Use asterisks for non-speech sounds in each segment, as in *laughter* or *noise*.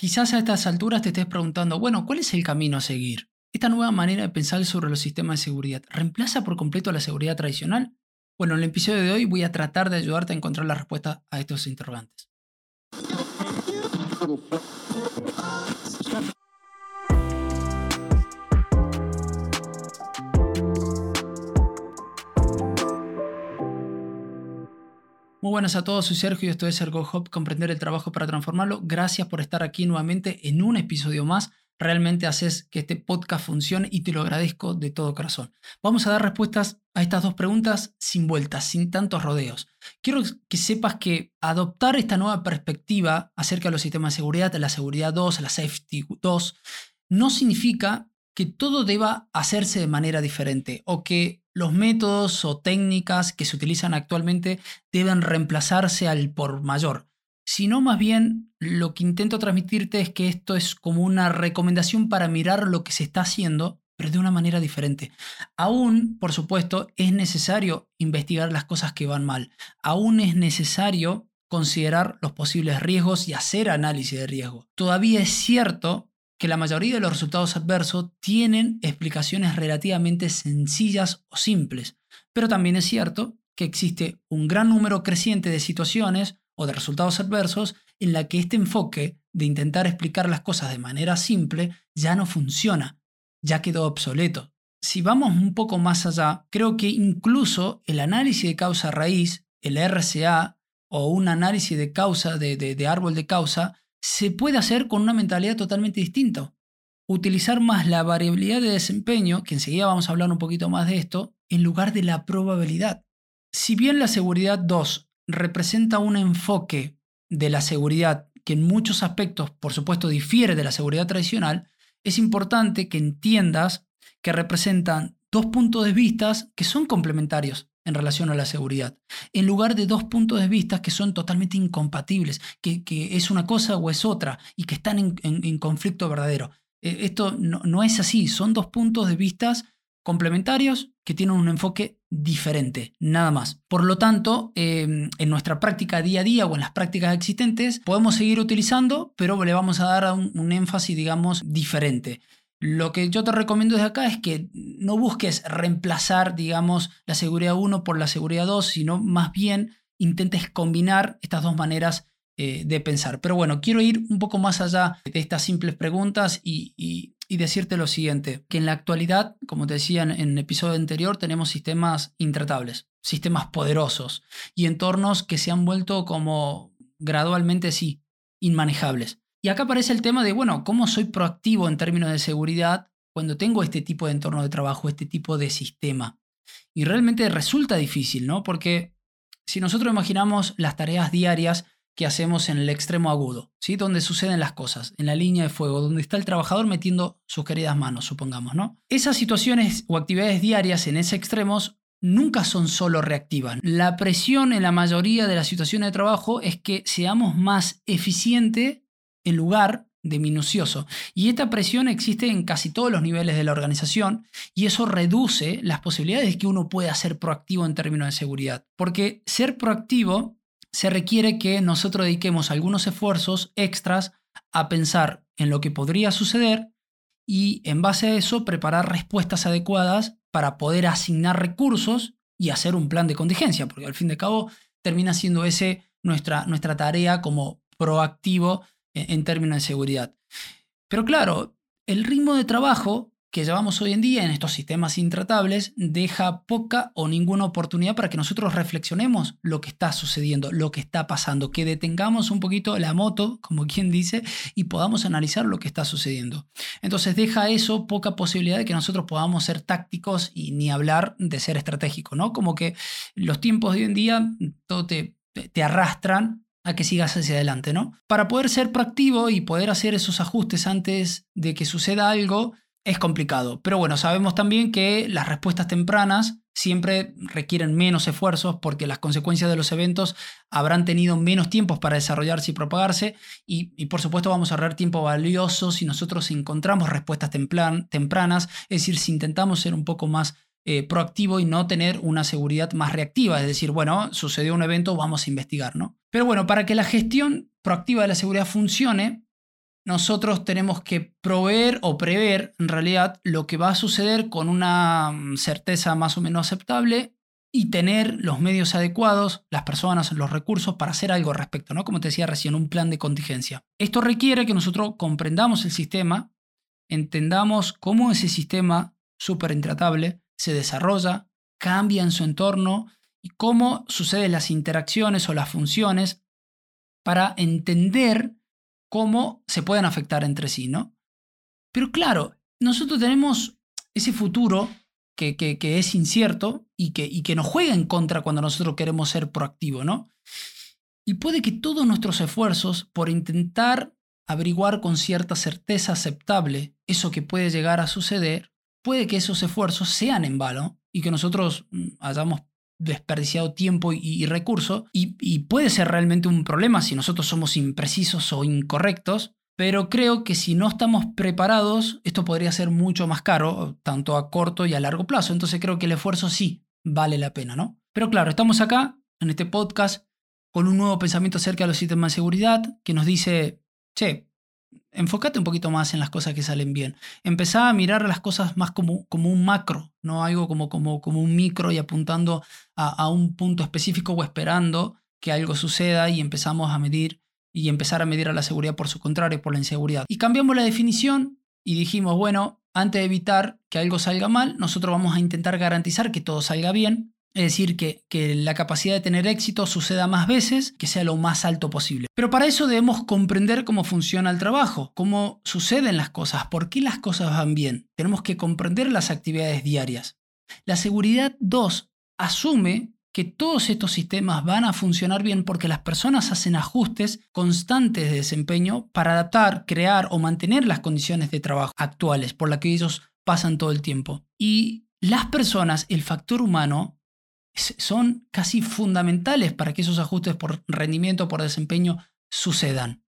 Quizás a estas alturas te estés preguntando, bueno, ¿cuál es el camino a seguir? ¿Esta nueva manera de pensar sobre los sistemas de seguridad reemplaza por completo a la seguridad tradicional? Bueno, en el episodio de hoy voy a tratar de ayudarte a encontrar la respuesta a estos interrogantes. Muy buenas a todos, soy Sergio y esto es Ergo Hub, Comprender el Trabajo para Transformarlo. Gracias por estar aquí nuevamente en un episodio más. Realmente haces que este podcast funcione y te lo agradezco de todo corazón. Vamos a dar respuestas a estas dos preguntas sin vueltas, sin tantos rodeos. Quiero que sepas que adoptar esta nueva perspectiva acerca de los sistemas de seguridad, la seguridad 2, la safety 2, no significa que todo deba hacerse de manera diferente o que los métodos o técnicas que se utilizan actualmente deben reemplazarse al por mayor, sino más bien lo que intento transmitirte es que esto es como una recomendación para mirar lo que se está haciendo, pero de una manera diferente. Aún, por supuesto, es necesario investigar las cosas que van mal. Aún es necesario considerar los posibles riesgos y hacer análisis de riesgo. Todavía es cierto que la mayoría de los resultados adversos tienen explicaciones relativamente sencillas o simples, pero también es cierto que existe un gran número creciente de situaciones o de resultados adversos en la que este enfoque de intentar explicar las cosas de manera simple ya no funciona, ya quedó obsoleto. Si vamos un poco más allá, creo que incluso el análisis de causa raíz, el RCA o un análisis de causa de, de árbol de causa, se puede hacer con una mentalidad totalmente distinta. Utilizar más la variabilidad de desempeño, que enseguida vamos a hablar un poquito más de esto, en lugar de la probabilidad. Si bien la seguridad 2 representa un enfoque de la seguridad que en muchos aspectos, por supuesto, difiere de la seguridad tradicional, es importante que entiendas que representan dos puntos de vista que son complementarios en relación a la seguridad, en lugar de dos puntos de vista que son totalmente incompatibles, que, es una cosa o es otra y que están en, conflicto verdadero. Eh, esto no, es así, son dos puntos de vista complementarios que tienen un enfoque diferente, nada más. Por lo tanto, em, en nuestra práctica día a día o en las prácticas existentes, podemos seguir utilizando, pero le vamos a dar un énfasis, digamos, diferente. Lo que yo te recomiendo desde acá es que no busques reemplazar, digamos, la seguridad 1 por la seguridad 2, sino más bien intentes combinar estas dos maneras eh, de pensar. Pero bueno, quiero ir un poco más allá de estas simples preguntas y, decirte lo siguiente, que en la actualidad, como te decía en, en el episodio anterior, tenemos sistemas intratables, sistemas poderosos y entornos que se han vuelto como gradualmente, sí, inmanejables. Y acá aparece el tema de, bueno, ¿cómo soy proactivo en términos de seguridad cuando tengo este tipo de entorno de trabajo, este tipo de sistema? Y realmente resulta difícil, ¿no? Porque si nosotros imaginamos las tareas diarias que hacemos en el extremo agudo, ¿sí? Donde suceden las cosas, en la línea de fuego, donde está el trabajador metiendo sus queridas manos, supongamos, ¿no? Esas situaciones o actividades diarias en ese extremos nunca son solo reactivas. La presión en la mayoría de las situaciones de trabajo es que seamos más eficientes en lugar de minucioso. Y esta presión existe en casi todos los niveles de la organización y eso reduce las posibilidades de que uno pueda ser proactivo en términos de seguridad. Porque ser proactivo se requiere que nosotros dediquemos algunos esfuerzos extras a pensar en lo que podría suceder y en base a eso preparar respuestas adecuadas para poder asignar recursos y hacer un plan de contingencia, porque al fin de cabo termina siendo ese nuestra, nuestra tarea como proactivo en términos de seguridad. Pero claro, el ritmo de trabajo que llevamos hoy en día en estos sistemas intratables deja poca o ninguna oportunidad para que nosotros reflexionemos lo que está sucediendo, lo que está pasando, que detengamos un poquito la moto, como quien dice, y podamos analizar lo que está sucediendo. Entonces deja eso poca posibilidad de que nosotros podamos ser tácticos y ni hablar de ser estratégico, ¿no? Como que los tiempos de hoy en día todo te, te arrastran a que sigas hacia adelante, ¿no? Para poder ser proactivo y poder hacer esos ajustes antes de que suceda algo es complicado. Pero bueno, sabemos también que las respuestas tempranas siempre requieren menos esfuerzos porque las consecuencias de los eventos habrán tenido menos tiempos para desarrollarse y propagarse y, por supuesto vamos a ahorrar tiempo valioso si nosotros encontramos respuestas tempranas, es decir, si intentamos ser un poco más eh, proactivo y no tener una seguridad más reactiva, es decir, bueno, sucedió un evento, vamos a investigar, ¿no? Pero bueno, para que la gestión proactiva de la seguridad funcione, nosotros tenemos que proveer o prever en realidad lo que va a suceder con una mm, certeza más o menos aceptable y tener los medios adecuados, las personas, los recursos para hacer algo al respecto, ¿no? Como te decía recién, un plan de contingencia. Esto requiere que nosotros comprendamos el sistema, entendamos cómo ese sistema súper intratable se desarrolla, cambia en su entorno y cómo suceden las interacciones o las funciones para entender cómo se pueden afectar entre sí, ¿no? Pero claro, nosotros tenemos ese futuro que, es incierto y que, y que nos juega en contra cuando nosotros queremos ser proactivos, ¿no? Y puede que todos nuestros esfuerzos por intentar averiguar con cierta certeza aceptable eso que puede llegar a suceder, puede que esos esfuerzos sean en vano y que nosotros mm, hayamos desperdiciado tiempo y, recursos y, puede ser realmente un problema si nosotros somos imprecisos o incorrectos, pero creo que si no estamos preparados, esto podría ser mucho más caro, tanto a corto y a largo plazo. Entonces creo que el esfuerzo sí vale la pena, ¿no? Pero claro, estamos acá en este podcast con un nuevo pensamiento acerca de los sistemas de seguridad que nos dice, che, enfócate un poquito más en las cosas que salen bien. Empezá a mirar las cosas más como, como un macro, no algo como, como, como un micro y apuntando a, un punto específico o esperando que algo suceda y empezamos a medir y empezar a medir a la seguridad por su contrario, por la inseguridad. Y cambiamos la definición y dijimos, bueno, antes de evitar que algo salga mal, nosotros vamos a intentar garantizar que todo salga bien es decir, que, que, la capacidad de tener éxito suceda más veces, que sea lo más alto posible. Pero para eso debemos comprender cómo funciona el trabajo, cómo suceden las cosas, por qué las cosas van bien. Tenemos que comprender las actividades diarias. La seguridad 2 asume que todos estos sistemas van a funcionar bien porque las personas hacen ajustes constantes de desempeño para adaptar, crear o mantener las condiciones de trabajo actuales por las que ellos pasan todo el tiempo. Y las personas, el factor humano, son casi fundamentales para que esos ajustes por rendimiento, por desempeño, sucedan.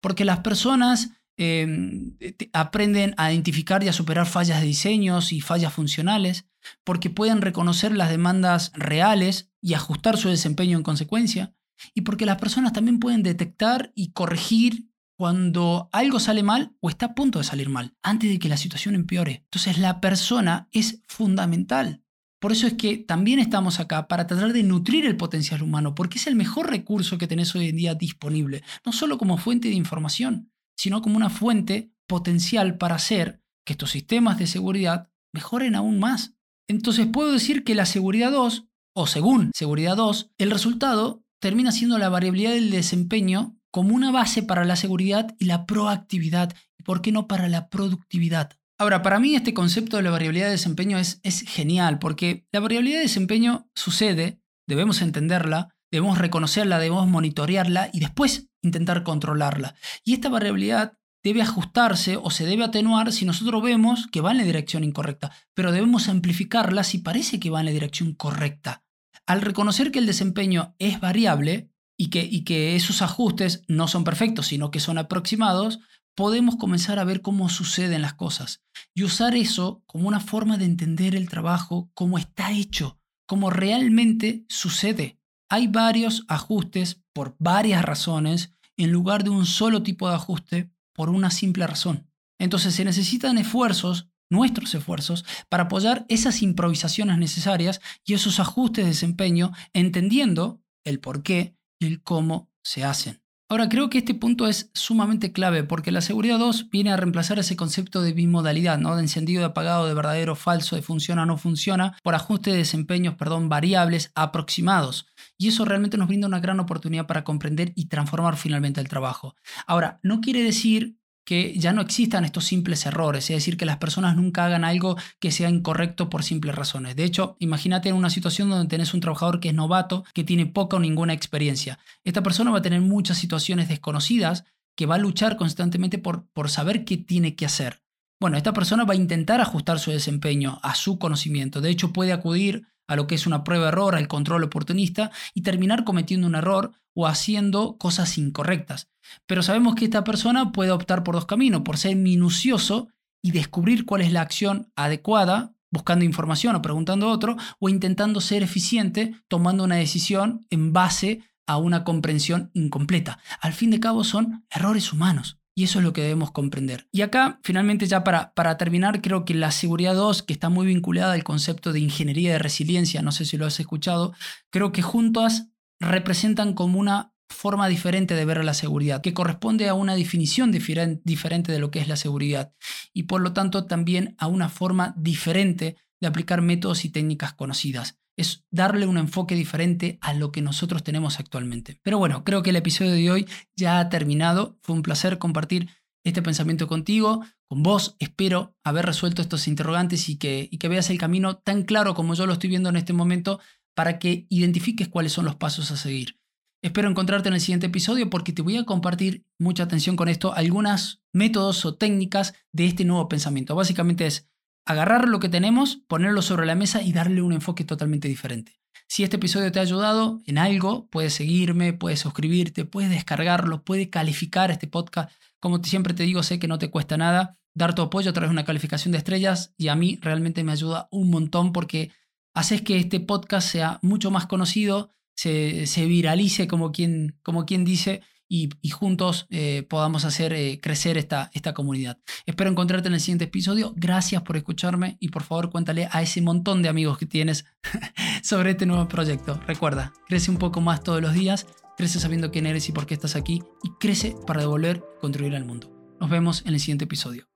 Porque las personas em, aprenden a identificar y a superar fallas de diseños y fallas funcionales, porque pueden reconocer las demandas reales y ajustar su desempeño en consecuencia, y porque las personas también pueden detectar y corregir cuando algo sale mal o está a punto de salir mal, antes de que la situación empeore. Entonces la persona es fundamental. Por eso es que también estamos acá para tratar de nutrir el potencial humano, porque es el mejor recurso que tenés hoy en día disponible, no solo como fuente de información, sino como una fuente potencial para hacer que estos sistemas de seguridad mejoren aún más. Entonces puedo decir que la seguridad 2, o según seguridad 2, el resultado termina siendo la variabilidad del desempeño como una base para la seguridad y la proactividad, y por qué no para la productividad. Ahora, para mí este concepto de la variabilidad de desempeño es, es genial, porque la variabilidad de desempeño sucede, debemos entenderla, debemos reconocerla, debemos monitorearla y después intentar controlarla. Y esta variabilidad debe ajustarse o se debe atenuar si nosotros vemos que va en la dirección incorrecta, pero debemos amplificarla si parece que va en la dirección correcta. Al reconocer que el desempeño es variable y que, y que esos ajustes no son perfectos, sino que son aproximados, podemos comenzar a ver cómo suceden las cosas y usar eso como una forma de entender el trabajo, cómo está hecho, cómo realmente sucede. Hay varios ajustes por varias razones en lugar de un solo tipo de ajuste por una simple razón. Entonces se necesitan esfuerzos, nuestros esfuerzos, para apoyar esas improvisaciones necesarias y esos ajustes de desempeño, entendiendo el por qué y el cómo se hacen. Ahora, creo que este punto es sumamente clave porque la seguridad 2 viene a reemplazar ese concepto de bimodalidad, ¿no? de encendido, de apagado, de verdadero, falso, de funciona o no funciona, por ajuste de desempeños, perdón, variables aproximados. Y eso realmente nos brinda una gran oportunidad para comprender y transformar finalmente el trabajo. Ahora, no quiere decir que ya no existan estos simples errores, es decir, que las personas nunca hagan algo que sea incorrecto por simples razones. De hecho, imagínate en una situación donde tenés un trabajador que es novato, que tiene poca o ninguna experiencia. Esta persona va a tener muchas situaciones desconocidas que va a luchar constantemente por, por saber qué tiene que hacer. Bueno, esta persona va a intentar ajustar su desempeño a su conocimiento. De hecho, puede acudir a lo que es una prueba-error, al control oportunista y terminar cometiendo un error o haciendo cosas incorrectas. Pero sabemos que esta persona puede optar por dos caminos, por ser minucioso y descubrir cuál es la acción adecuada, buscando información o preguntando a otro, o intentando ser eficiente, tomando una decisión en base a una comprensión incompleta. Al fin de cabo son errores humanos. Y eso es lo que debemos comprender. Y acá, finalmente, ya para, para terminar, creo que la seguridad 2, que está muy vinculada al concepto de ingeniería de resiliencia, no sé si lo has escuchado, creo que juntas representan como una forma diferente de ver la seguridad, que corresponde a una definición diferente de lo que es la seguridad y por lo tanto también a una forma diferente de aplicar métodos y técnicas conocidas. Es darle un enfoque diferente a lo que nosotros tenemos actualmente. Pero bueno, creo que el episodio de hoy ya ha terminado. Fue un placer compartir este pensamiento contigo, con vos. Espero haber resuelto estos interrogantes y que, y que veas el camino tan claro como yo lo estoy viendo en este momento para que identifiques cuáles son los pasos a seguir. Espero encontrarte en el siguiente episodio porque te voy a compartir, mucha atención con esto, algunos métodos o técnicas de este nuevo pensamiento. Básicamente es agarrar lo que tenemos, ponerlo sobre la mesa y darle un enfoque totalmente diferente. Si este episodio te ha ayudado en algo, puedes seguirme, puedes suscribirte, puedes descargarlo, puedes calificar este podcast. Como siempre te digo, sé que no te cuesta nada dar tu apoyo a través de una calificación de estrellas y a mí realmente me ayuda un montón porque haces que este podcast sea mucho más conocido, se, viralice como quien, como quien dice y, juntos eh, podamos hacer eh, crecer esta, esta comunidad. Espero encontrarte en el siguiente episodio. Gracias por escucharme y por favor cuéntale a ese montón de amigos que tienes *laughs* sobre este nuevo proyecto. Recuerda, crece un poco más todos los días, crece sabiendo quién eres y por qué estás aquí y crece para devolver, contribuir al mundo. Nos vemos en el siguiente episodio.